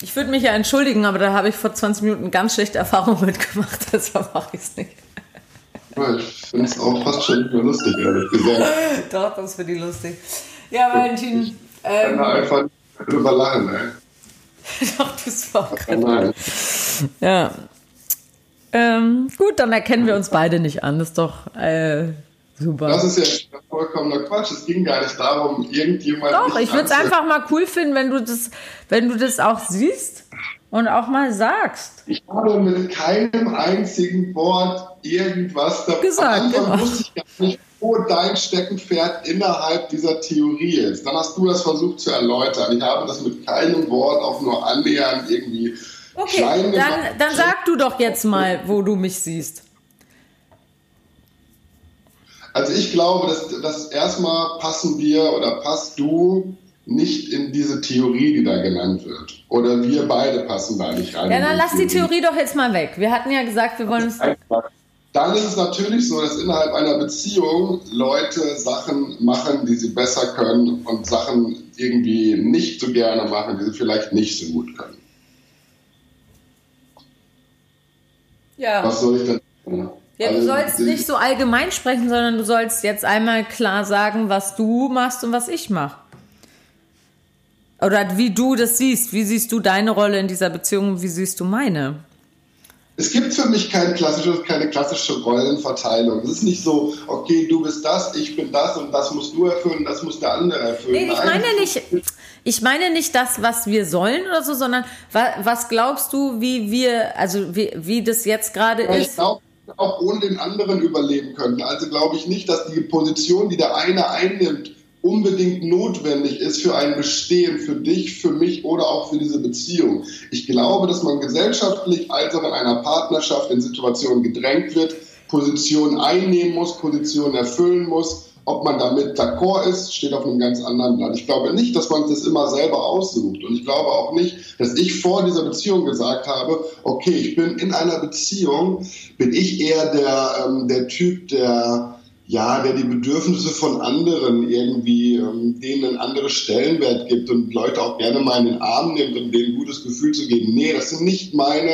Ich würde mich ja entschuldigen, aber da habe ich vor 20 Minuten ganz schlechte Erfahrungen mitgemacht, deshalb mache ich es nicht. Ja, ich finde es auch fast schon nicht mehr lustig, ehrlich gesagt. Doch, das finde ich lustig. Ja, Valentin. Ähm, einfach drüber lachen, ey. Doch, das war auch gerade. Ja. Ähm, gut, dann erkennen wir uns beide nicht an. Das ist doch äh, super. Das ist ja vollkommener Quatsch. Es ging gar nicht darum, irgendjemand. Doch, ich würde es einfach mal cool finden, wenn du das, wenn du das auch siehst und auch mal sagst. Ich habe mit keinem einzigen Wort irgendwas da gesagt. Am Anfang genau. wusste ich gar nicht, wo dein Steckenpferd innerhalb dieser Theorie ist. Dann hast du das versucht zu erläutern. Ich habe das mit keinem Wort auch nur annähernd irgendwie Okay, dann, dann sag du doch jetzt mal, wo du mich siehst. Also ich glaube, dass, dass erstmal passen wir oder passt du nicht in diese Theorie, die da genannt wird. Oder wir beide passen da nicht rein. Ja, dann lass Theorie. die Theorie doch jetzt mal weg. Wir hatten ja gesagt, wir wollen es. Dann ist es natürlich so, dass innerhalb einer Beziehung Leute Sachen machen, die sie besser können und Sachen irgendwie nicht so gerne machen, die sie vielleicht nicht so gut können. Ja. Was soll ich denn sagen? Ja, du also, sollst nicht so allgemein sprechen, sondern du sollst jetzt einmal klar sagen, was du machst und was ich mache. Oder wie du das siehst. Wie siehst du deine Rolle in dieser Beziehung und wie siehst du meine? Es gibt für mich kein klassisches, keine klassische Rollenverteilung. Es ist nicht so, okay, du bist das, ich bin das und das musst du erfüllen, das muss der andere erfüllen. Nee, ich meine nicht, ich meine nicht das, was wir sollen oder so, sondern was glaubst du, wie wir, also wie, wie das jetzt gerade ist? Ich glaube, auch ohne den anderen überleben könnten. Also glaube ich nicht, dass die Position, die der eine einnimmt, unbedingt notwendig ist für ein Bestehen, für dich, für mich oder auch für diese Beziehung. Ich glaube, dass man gesellschaftlich als auch in einer Partnerschaft in Situationen gedrängt wird, Positionen einnehmen muss, Positionen erfüllen muss. Ob man damit d'accord ist, steht auf einem ganz anderen Blatt. Ich glaube nicht, dass man das immer selber aussucht. Und ich glaube auch nicht, dass ich vor dieser Beziehung gesagt habe, okay, ich bin in einer Beziehung, bin ich eher der, ähm, der Typ, der ja, der die Bedürfnisse von anderen irgendwie, ähm, denen einen anderen Stellenwert gibt und Leute auch gerne mal in den Arm nimmt, um denen ein gutes Gefühl zu geben. Nee, das sind nicht meine,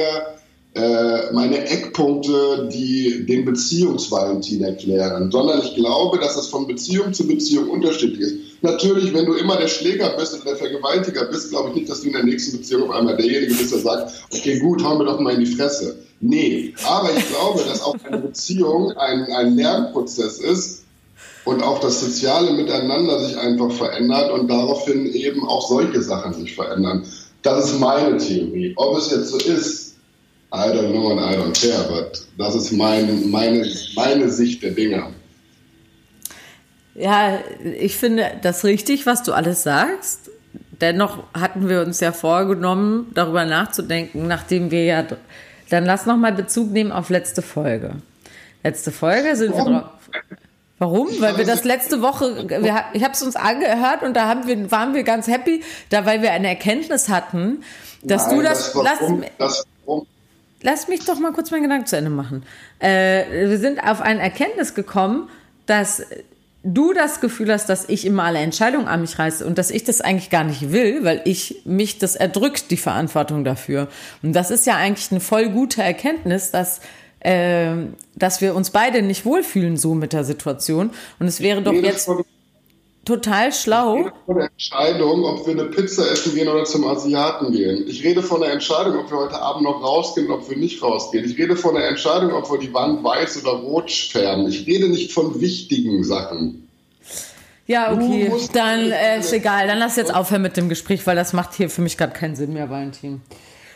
äh, meine Eckpunkte, die den Beziehungsvalentin erklären, sondern ich glaube, dass das von Beziehung zu Beziehung unterschiedlich ist. Natürlich, wenn du immer der Schläger bist oder der Vergewaltiger bist, glaube ich nicht, dass du in der nächsten Beziehung auf einmal derjenige bist, der sagt, okay, gut, hau mir doch mal in die Fresse. Nee, aber ich glaube, dass auch eine Beziehung ein, ein Lernprozess ist und auch das soziale Miteinander sich einfach verändert und daraufhin eben auch solche Sachen sich verändern. Das ist meine Theorie. Ob es jetzt so ist, I don't know and I don't care, but das ist mein, meine, meine Sicht der Dinge. Ja, ich finde das richtig, was du alles sagst. Dennoch hatten wir uns ja vorgenommen, darüber nachzudenken, nachdem wir ja dann lass noch mal Bezug nehmen auf letzte Folge. Letzte Folge sind Warum? wir drauf. Warum? Weil wir das letzte Woche, wir, ich habe es uns angehört und da haben wir, waren wir ganz happy, da weil wir eine Erkenntnis hatten, dass Nein, du das, das, lass, das warum? lass mich doch mal kurz meinen Gedanken zu Ende machen. Äh, wir sind auf eine Erkenntnis gekommen, dass du das Gefühl hast, dass ich immer alle Entscheidungen an mich reiße und dass ich das eigentlich gar nicht will, weil ich mich das erdrückt, die Verantwortung dafür. Und das ist ja eigentlich eine voll gute Erkenntnis, dass äh, dass wir uns beide nicht wohlfühlen so mit der Situation. Und es wäre doch jetzt total schlau. Ich rede von der Entscheidung, ob wir eine Pizza essen gehen oder zum Asiaten gehen. Ich rede von der Entscheidung, ob wir heute Abend noch rausgehen oder ob wir nicht rausgehen. Ich rede von der Entscheidung, ob wir die Wand weiß oder rot färben. Ich rede nicht von wichtigen Sachen. Ja, okay, dann äh, ist egal. Dann lass jetzt aufhören mit dem Gespräch, weil das macht hier für mich gerade keinen Sinn mehr, Valentin.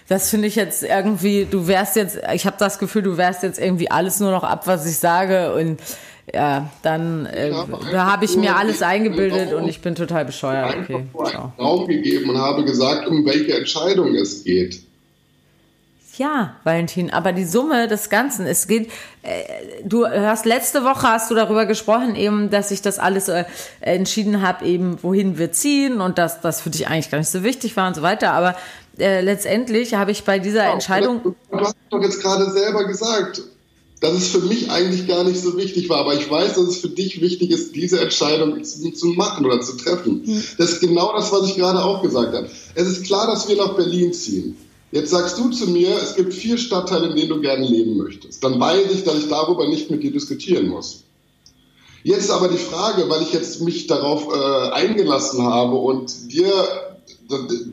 Das finde ich jetzt irgendwie, du wärst jetzt, ich habe das Gefühl, du wärst jetzt irgendwie alles nur noch ab, was ich sage und ja, dann äh, da habe ich mir alles eingebildet und ich bin total bescheuert. Okay, ciao. Raum gegeben und habe gesagt, um welche Entscheidung es geht. Ja, Valentin, aber die Summe des Ganzen, es geht, äh, du hast letzte Woche hast du darüber gesprochen, eben, dass ich das alles äh, entschieden habe, eben wohin wir ziehen und dass das für dich eigentlich gar nicht so wichtig war und so weiter. Aber äh, letztendlich habe ich bei dieser ja, Entscheidung. Du, du hast doch jetzt gerade selber gesagt, dass es für mich eigentlich gar nicht so wichtig war, aber ich weiß, dass es für dich wichtig ist, diese Entscheidung zu, machen oder zu treffen. Hm. Das ist genau das, was ich gerade auch gesagt habe. Es ist klar, dass wir nach Berlin ziehen. Jetzt sagst du zu mir, es gibt vier Stadtteile, in denen du gerne leben möchtest. Dann weiß ich, dass ich darüber nicht mit dir diskutieren muss. Jetzt aber die Frage, weil ich jetzt mich darauf äh, eingelassen habe und dir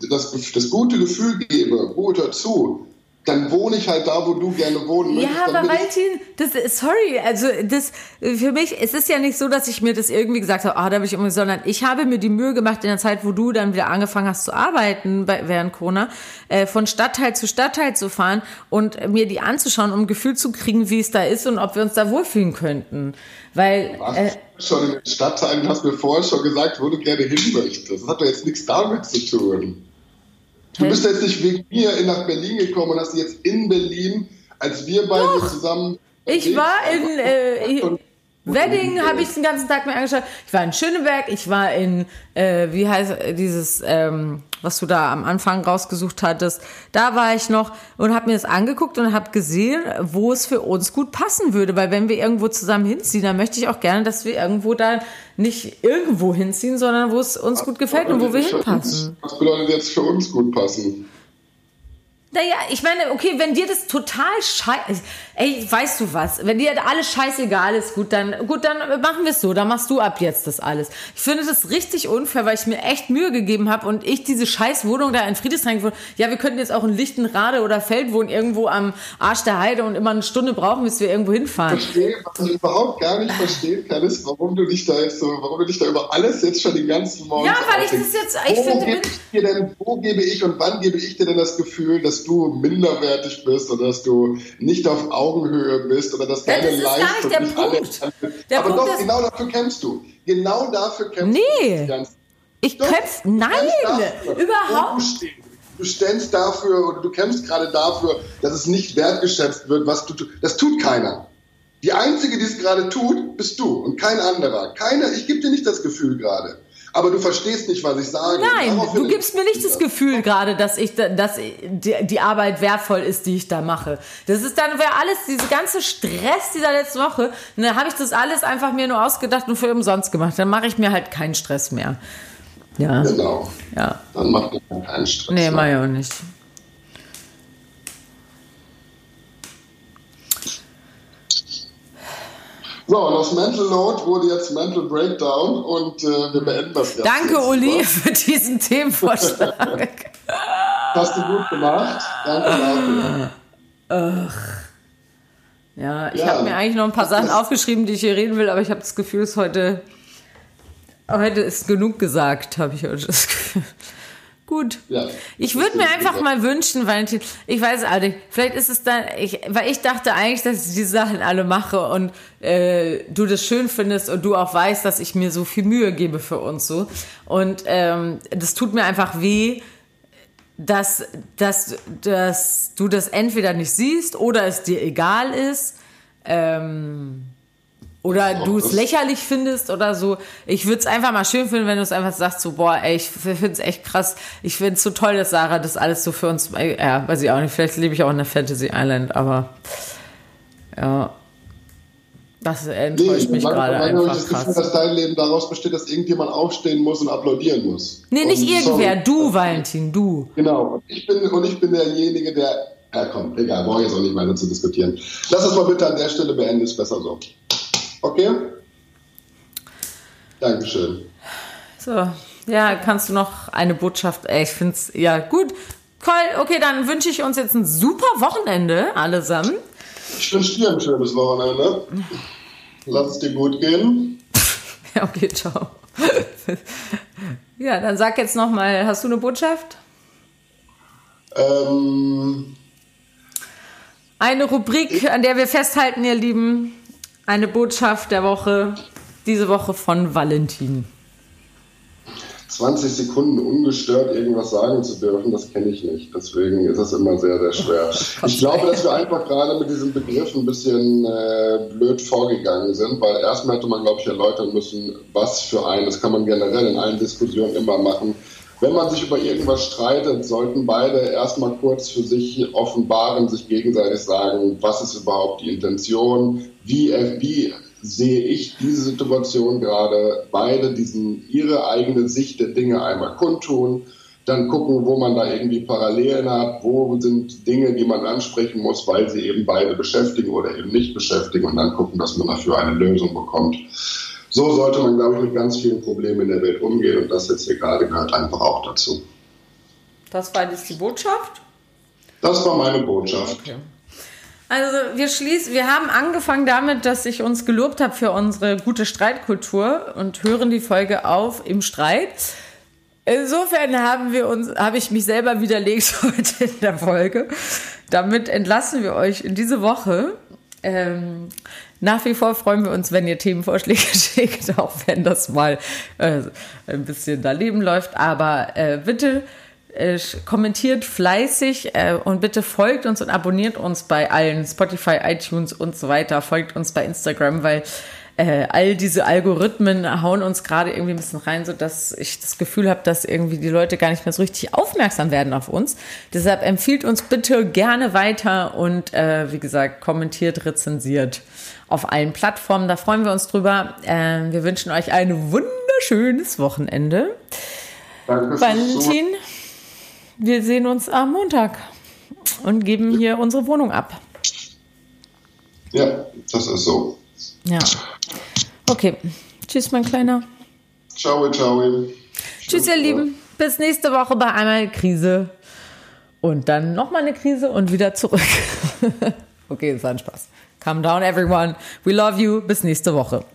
das, das, das gute Gefühl gebe, gut dazu, dann wohne ich halt da, wo du gerne wohnen möchtest. Ja, aber Valentin, das, sorry, also das, für mich, es ist ja nicht so, dass ich mir das irgendwie gesagt habe, ah, da bin ich irgendwie, sondern ich habe mir die Mühe gemacht in der Zeit, wo du dann wieder angefangen hast zu arbeiten bei, während Corona, äh, von Stadtteil zu Stadtteil zu fahren und mir die anzuschauen, um ein Gefühl zu kriegen, wie es da ist und ob wir uns da wohlfühlen könnten. Weil, äh, schon in den Stadtteilen hast du mir vorher schon gesagt, wo du gerne hin möchtest. Das hat doch jetzt nichts damit zu tun. Du bist jetzt nicht wegen mir nach Berlin gekommen und hast jetzt in Berlin, als wir beide Doch. zusammen. Ich war in. Äh, Wedding habe ich den ganzen Tag mir angeschaut. Ich war in Schöneberg, ich war in, äh, wie heißt dieses, ähm, was du da am Anfang rausgesucht hattest. Da war ich noch und habe mir das angeguckt und habe gesehen, wo es für uns gut passen würde. Weil wenn wir irgendwo zusammen hinziehen, dann möchte ich auch gerne, dass wir irgendwo da nicht irgendwo hinziehen, sondern wo es uns gut gefällt und wo wir hinpassen. Was bedeutet jetzt für uns gut passen? Naja, ich meine, okay, wenn dir das total scheiße, ey, weißt du was, wenn dir alles scheißegal ist, gut, dann, gut, dann machen wir es so, dann machst du ab jetzt das alles. Ich finde das richtig unfair, weil ich mir echt Mühe gegeben habe und ich diese scheiß Wohnung da in Friedrichshain gefunden, ja, wir könnten jetzt auch in Lichtenrade oder Feld wohnen, irgendwo am Arsch der Heide und immer eine Stunde brauchen, bis wir irgendwo hinfahren. Ich verstehe, was ich überhaupt gar nicht verstehen kann, ist, warum du dich da jetzt so, warum du dich da über alles jetzt schon den ganzen Morgen Ja, weil ich das jetzt, ich wo finde, gebe ich dir denn, wo gebe ich und wann gebe ich dir denn das Gefühl, dass du minderwertig bist oder dass du nicht auf Augenhöhe bist oder dass deine ja, das Leistung nicht anerkannt wird. Aber Punkt doch, genau dafür kämpfst du. Genau dafür kämpfst nee. du. Nee. Ich kämpfe, nein, überhaupt. Du stellst dafür oder du kämpfst gerade dafür, dass es nicht wertgeschätzt wird, was du tust. Das tut keiner. Die Einzige, die es gerade tut, bist du und kein anderer. Keiner, ich gebe dir nicht das Gefühl gerade aber du verstehst nicht, was ich sage. Nein, du gibst mir nicht das Gefühl gerade, dass ich, dass die Arbeit wertvoll ist, die ich da mache. Das ist dann wäre alles diese ganze Stress dieser letzten Woche. Und dann habe ich das alles einfach mir nur ausgedacht und für umsonst gemacht. Dann mache ich mir halt keinen Stress mehr. Ja. Genau. Ja. Dann macht man keinen Stress. Nee, mach ich auch nicht. So, und aus Mental Load wurde jetzt Mental Breakdown und äh, wir beenden das Ganze. Danke, jetzt, Uli, was? für diesen Themenvorschlag. Hast du gut gemacht. Danke dafür. Ach. Ja, ich ja. habe mir eigentlich noch ein paar Sachen aufgeschrieben, die ich hier reden will, aber ich habe das Gefühl, es heute, heute ist genug gesagt, habe ich heute das Gefühl. Gut. Ja, ich würde mir einfach mal wünschen, Valentin, ich weiß auch nicht, vielleicht ist es dann, ich, weil ich dachte eigentlich, dass ich diese Sachen alle mache und äh, du das schön findest und du auch weißt, dass ich mir so viel Mühe gebe für uns so. Und ähm, das tut mir einfach weh, dass, dass, dass du das entweder nicht siehst oder es dir egal ist. Ähm, oder du es lächerlich findest oder so. Ich würde es einfach mal schön finden, wenn du es einfach sagst, so, boah, ey, ich finde es echt krass. Ich finde es so toll, dass Sarah das alles so für uns, ja, weiß ich auch nicht, vielleicht lebe ich auch in der Fantasy Island, aber ja. Das enttäuscht nee, mich gerade einfach ich das krass. Gefühl, dass dein Leben daraus besteht, dass irgendjemand aufstehen muss und applaudieren muss. Nee, nicht und irgendwer, sorry. du, Valentin, du. Genau, und ich bin, und ich bin derjenige, der, ja komm, egal, brauche ich jetzt auch nicht weiter zu diskutieren. Lass uns mal bitte an der Stelle beenden, ist besser so. Okay? Dankeschön. So, ja, kannst du noch eine Botschaft? Ey, ich finde es, ja, gut. Cool, okay, dann wünsche ich uns jetzt ein super Wochenende allesamt. Ich wünsche dir ein schönes Wochenende. Lass es dir gut gehen. ja, okay, ciao. ja, dann sag jetzt nochmal, hast du eine Botschaft? Ähm, eine Rubrik, an der wir festhalten, ihr Lieben. Eine Botschaft der Woche, diese Woche von Valentin. 20 Sekunden ungestört irgendwas sagen zu dürfen, das kenne ich nicht. Deswegen ist es immer sehr, sehr schwer. Ich glaube, dass wir einfach gerade mit diesem Begriff ein bisschen äh, blöd vorgegangen sind, weil erstmal hätte man, glaube ich, erläutern müssen, was für ein, das kann man generell in allen Diskussionen immer machen. Wenn man sich über irgendwas streitet, sollten beide erstmal kurz für sich offenbaren, sich gegenseitig sagen, was ist überhaupt die Intention, wie, wie sehe ich diese Situation gerade, beide diesen, ihre eigene Sicht der Dinge einmal kundtun, dann gucken, wo man da irgendwie Parallelen hat, wo sind Dinge, die man ansprechen muss, weil sie eben beide beschäftigen oder eben nicht beschäftigen und dann gucken, dass man dafür eine Lösung bekommt. So sollte man, glaube ich, mit ganz vielen Problemen in der Welt umgehen und das jetzt hier gerade gehört einfach auch dazu. Das war jetzt die Botschaft? Das war meine Botschaft. Okay. Also wir schließen, wir haben angefangen damit, dass ich uns gelobt habe für unsere gute Streitkultur und hören die Folge auf im Streit. Insofern haben wir uns, habe ich mich selber widerlegt heute in der Folge. Damit entlassen wir euch in diese Woche. Ähm, nach wie vor freuen wir uns, wenn ihr Themenvorschläge schickt, auch wenn das mal äh, ein bisschen daneben läuft. Aber äh, bitte äh, kommentiert fleißig äh, und bitte folgt uns und abonniert uns bei allen Spotify, iTunes und so weiter. Folgt uns bei Instagram, weil äh, all diese Algorithmen hauen uns gerade irgendwie ein bisschen rein, so dass ich das Gefühl habe, dass irgendwie die Leute gar nicht mehr so richtig aufmerksam werden auf uns. Deshalb empfiehlt uns bitte gerne weiter und äh, wie gesagt, kommentiert, rezensiert auf allen Plattformen. Da freuen wir uns drüber. Äh, wir wünschen euch ein wunderschönes Wochenende. Danke Valentin. So wir sehen uns am Montag und geben hier unsere Wohnung ab. Ja, das ist so. Ja. Okay. Tschüss, mein Kleiner. Ciao, ciao. Tschüss, ihr Lieben. Bis nächste Woche bei einmal Krise. Und dann nochmal eine Krise und wieder zurück. okay, das war ein Spaß. Calm down, everyone. We love you. Bis nächste Woche.